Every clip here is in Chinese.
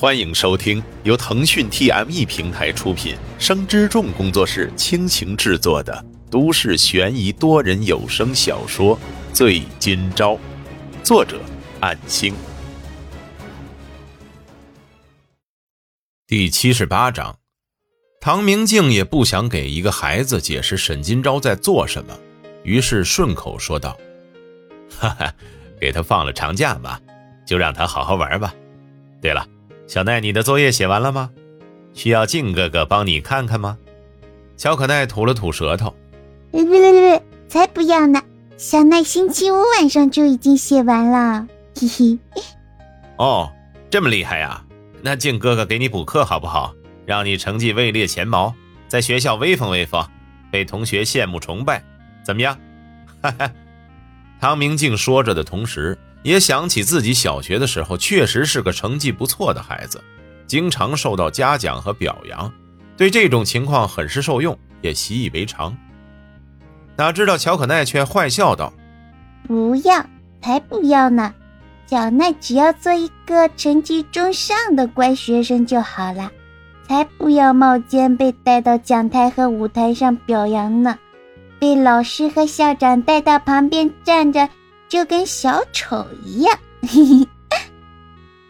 欢迎收听由腾讯 TME 平台出品、生之众工作室倾情制作的都市悬疑多人有声小说《醉今朝》，作者：暗星。第七十八章，唐明镜也不想给一个孩子解释沈今朝在做什么，于是顺口说道：“哈哈，给他放了长假吧，就让他好好玩吧。对了。”小奈，你的作业写完了吗？需要静哥哥帮你看看吗？小可奈吐了吐舌头，别别别别，才不要呢！小奈星期五晚上就已经写完了，嘿嘿。哦，这么厉害呀？那静哥哥给你补课好不好？让你成绩位列前茅，在学校威风威风，被同学羡慕崇拜，怎么样？哈哈。唐明镜说着的同时。也想起自己小学的时候，确实是个成绩不错的孩子，经常受到嘉奖和表扬，对这种情况很是受用，也习以为常。哪知道乔可奈却坏笑道：“不要，才不要呢！小奈只要做一个成绩中上的乖学生就好了，才不要冒尖被带到讲台和舞台上表扬呢，被老师和校长带到旁边站着。”就跟小丑一样。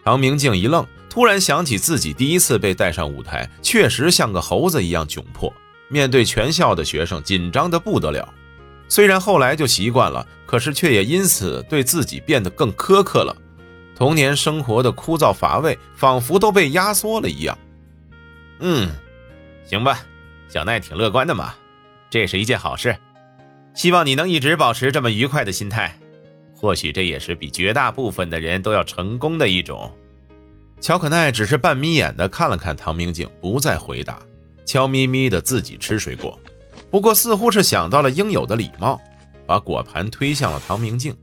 唐明镜一愣，突然想起自己第一次被带上舞台，确实像个猴子一样窘迫，面对全校的学生，紧张的不得了。虽然后来就习惯了，可是却也因此对自己变得更苛刻了。童年生活的枯燥乏味，仿佛都被压缩了一样。嗯，行吧，小奈挺乐观的嘛，这是一件好事。希望你能一直保持这么愉快的心态。或许这也是比绝大部分的人都要成功的一种。乔可奈只是半眯眼的看了看唐明镜，不再回答，悄咪咪的自己吃水果。不过似乎是想到了应有的礼貌，把果盘推向了唐明镜。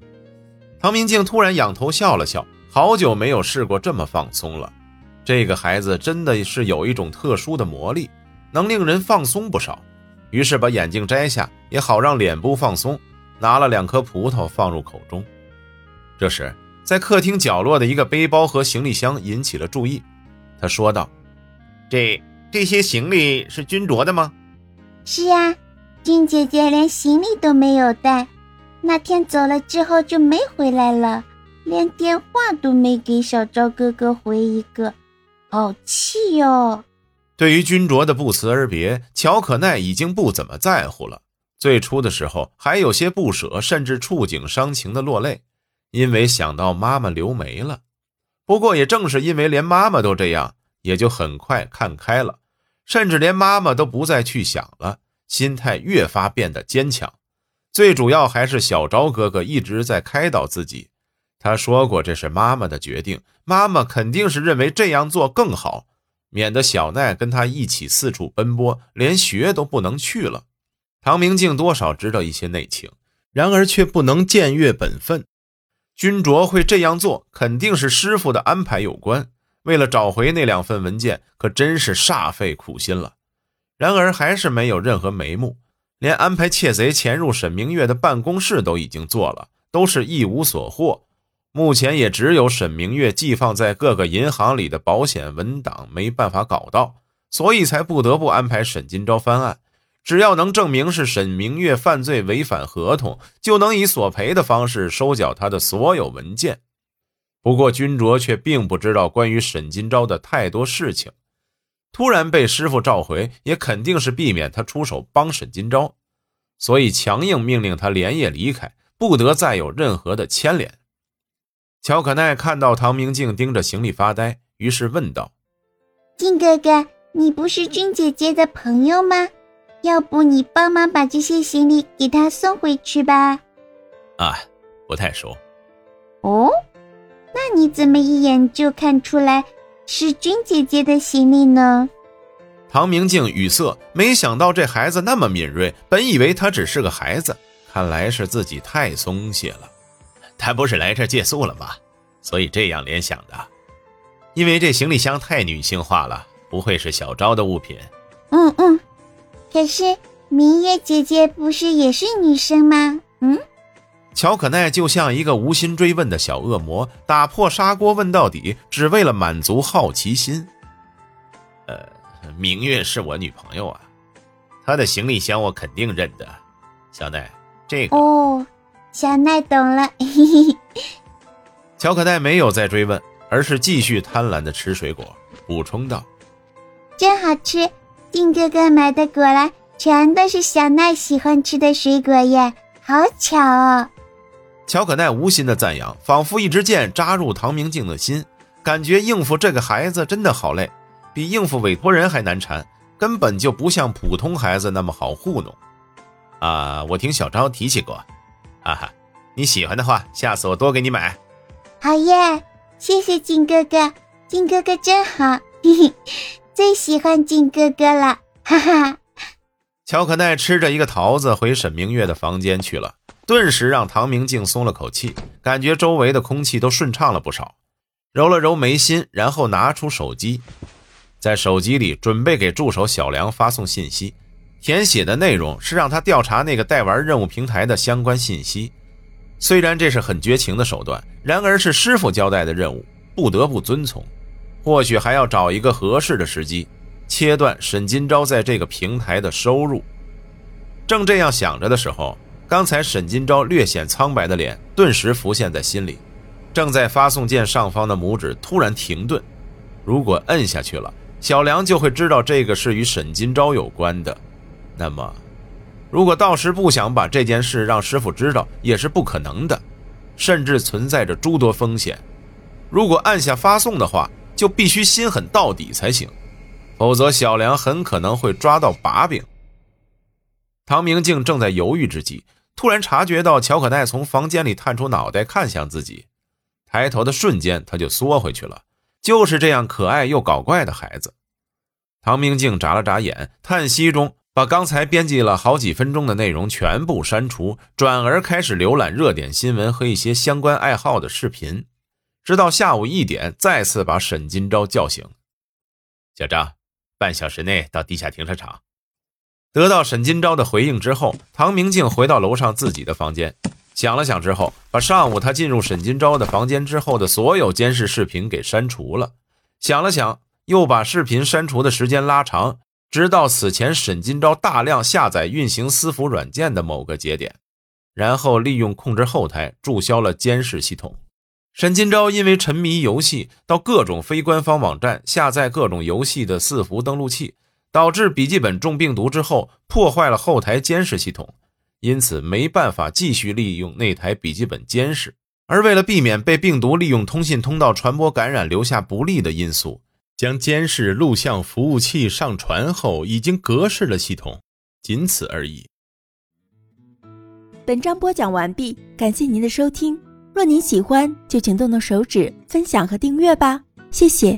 唐明镜突然仰头笑了笑，好久没有试过这么放松了。这个孩子真的是有一种特殊的魔力，能令人放松不少。于是把眼镜摘下，也好让脸部放松。拿了两颗葡萄放入口中，这时在客厅角落的一个背包和行李箱引起了注意。他说道：“这这些行李是君卓的吗？”“是啊，君姐姐连行李都没有带，那天走了之后就没回来了，连电话都没给小昭哥哥回一个，好气哟。”对于君卓的不辞而别，乔可奈已经不怎么在乎了。最初的时候还有些不舍，甚至触景伤情的落泪，因为想到妈妈刘没了。不过也正是因为连妈妈都这样，也就很快看开了，甚至连妈妈都不再去想了，心态越发变得坚强。最主要还是小昭哥哥一直在开导自己，他说过这是妈妈的决定，妈妈肯定是认为这样做更好，免得小奈跟他一起四处奔波，连学都不能去了。唐明镜多少知道一些内情，然而却不能僭越本分。君卓会这样做，肯定是师傅的安排有关。为了找回那两份文件，可真是煞费苦心了。然而还是没有任何眉目，连安排窃贼潜入沈明月的办公室都已经做了，都是一无所获。目前也只有沈明月寄放在各个银行里的保险文档没办法搞到，所以才不得不安排沈金钊翻案。只要能证明是沈明月犯罪违反合同，就能以索赔的方式收缴他的所有文件。不过君卓却并不知道关于沈金钊的太多事情，突然被师傅召回，也肯定是避免他出手帮沈金钊，所以强硬命令他连夜离开，不得再有任何的牵连。乔可奈看到唐明镜盯着行李发呆，于是问道：“靖哥哥，你不是君姐姐的朋友吗？”要不你帮忙把这些行李给他送回去吧。啊，不太熟。哦，那你怎么一眼就看出来是君姐姐的行李呢？唐明镜语塞，没想到这孩子那么敏锐。本以为他只是个孩子，看来是自己太松懈了。他不是来这借宿了吗？所以这样联想的。因为这行李箱太女性化了，不会是小昭的物品。嗯嗯。可是明月姐姐不是也是女生吗？嗯，乔可奈就像一个无心追问的小恶魔，打破砂锅问到底，只为了满足好奇心。呃，明月是我女朋友啊，她的行李箱我肯定认得。小奈，这个哦，小奈懂了。嘿嘿。乔可奈没有再追问，而是继续贪婪的吃水果，补充道：“真好吃，靖哥哥买的果然全都是小奈喜欢吃的水果耶，好巧哦。”乔可奈无心的赞扬，仿佛一支箭扎入唐明镜的心，感觉应付这个孩子真的好累，比应付委托人还难缠，根本就不像普通孩子那么好糊弄。啊，我听小昭提起过，哈哈，你喜欢的话，下次我多给你买。好耶，谢谢靖哥哥，靖哥哥真好，嘿嘿，最喜欢靖哥哥了，哈哈。乔可奈吃着一个桃子回沈明月的房间去了。顿时让唐明镜松了口气，感觉周围的空气都顺畅了不少。揉了揉眉心，然后拿出手机，在手机里准备给助手小梁发送信息。填写的内容是让他调查那个代玩任务平台的相关信息。虽然这是很绝情的手段，然而是师傅交代的任务，不得不遵从。或许还要找一个合适的时机，切断沈金钊在这个平台的收入。正这样想着的时候。刚才沈金钊略显苍白的脸顿时浮现在心里，正在发送键上方的拇指突然停顿。如果摁下去了，小梁就会知道这个是与沈金钊有关的。那么，如果到时不想把这件事让师傅知道，也是不可能的，甚至存在着诸多风险。如果按下发送的话，就必须心狠到底才行，否则小梁很可能会抓到把柄。唐明镜正在犹豫之际。突然察觉到乔可奈从房间里探出脑袋看向自己，抬头的瞬间他就缩回去了。就是这样可爱又搞怪的孩子。唐明镜眨了眨眼，叹息中把刚才编辑了好几分钟的内容全部删除，转而开始浏览热点新闻和一些相关爱好的视频，直到下午一点再次把沈金钊叫醒。小张，半小时内到地下停车场。得到沈金钊的回应之后，唐明镜回到楼上自己的房间，想了想之后，把上午他进入沈金钊的房间之后的所有监视视频给删除了。想了想，又把视频删除的时间拉长，直到此前沈金钊大量下载运行私服软件的某个节点，然后利用控制后台注销了监视系统。沈金钊因为沉迷游戏，到各种非官方网站下载各种游戏的伺服登录器。导致笔记本中病毒之后破坏了后台监视系统，因此没办法继续利用那台笔记本监视。而为了避免被病毒利用通信通道传播感染，留下不利的因素，将监视录像服务器上传后已经格式了系统，仅此而已。本章播讲完毕，感谢您的收听。若您喜欢，就请动动手指分享和订阅吧，谢谢。